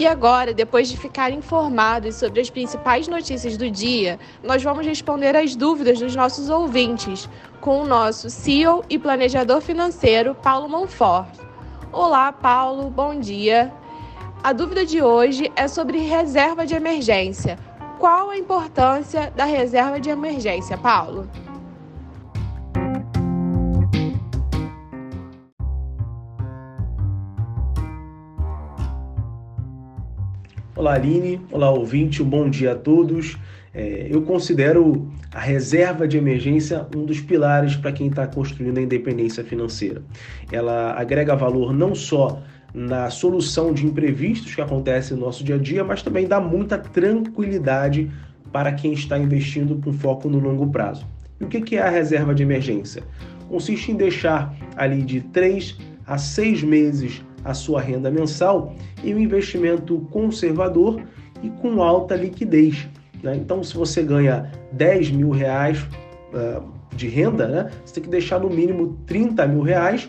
E agora, depois de ficar informados sobre as principais notícias do dia, nós vamos responder as dúvidas dos nossos ouvintes com o nosso CEO e planejador financeiro, Paulo Monfort. Olá, Paulo, bom dia. A dúvida de hoje é sobre reserva de emergência. Qual a importância da reserva de emergência, Paulo? Olá, Aline. Olá, ouvinte. Um bom dia a todos. É, eu considero a reserva de emergência um dos pilares para quem está construindo a independência financeira. Ela agrega valor não só na solução de imprevistos que acontecem no nosso dia a dia, mas também dá muita tranquilidade para quem está investindo com foco no longo prazo. E o que é a reserva de emergência? Consiste em deixar ali de 3 a 6 meses a sua renda mensal em um investimento conservador e com alta liquidez. Né? Então, se você ganha 10 mil reais uh, de renda, né, você tem que deixar no mínimo 30 mil reais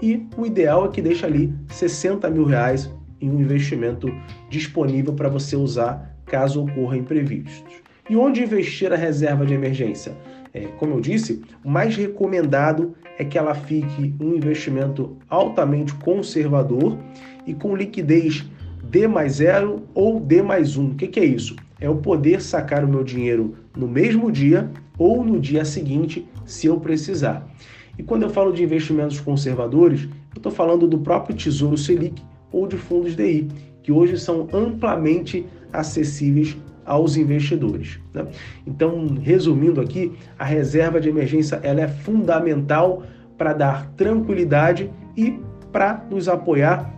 e o ideal é que deixe ali 60 mil reais em um investimento disponível para você usar caso ocorra imprevistos. E onde investir a reserva de emergência? É, como eu disse, o mais recomendado é que ela fique um investimento altamente conservador e com liquidez D mais zero ou D mais um. O que, que é isso? É eu poder sacar o meu dinheiro no mesmo dia ou no dia seguinte, se eu precisar. E quando eu falo de investimentos conservadores, eu estou falando do próprio Tesouro Selic ou de fundos DI, que hoje são amplamente acessíveis aos investidores. Né? Então, resumindo aqui, a reserva de emergência ela é fundamental para dar tranquilidade e para nos apoiar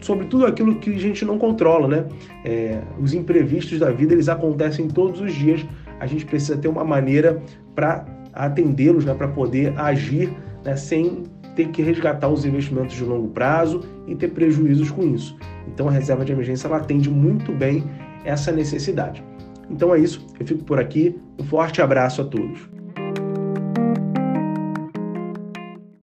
sobre tudo aquilo que a gente não controla, né? É, os imprevistos da vida eles acontecem todos os dias. A gente precisa ter uma maneira para atendê-los, né? Para poder agir, né? Sem ter que resgatar os investimentos de longo prazo e ter prejuízos com isso. Então a reserva de emergência ela atende muito bem essa necessidade. Então é isso, eu fico por aqui. Um forte abraço a todos.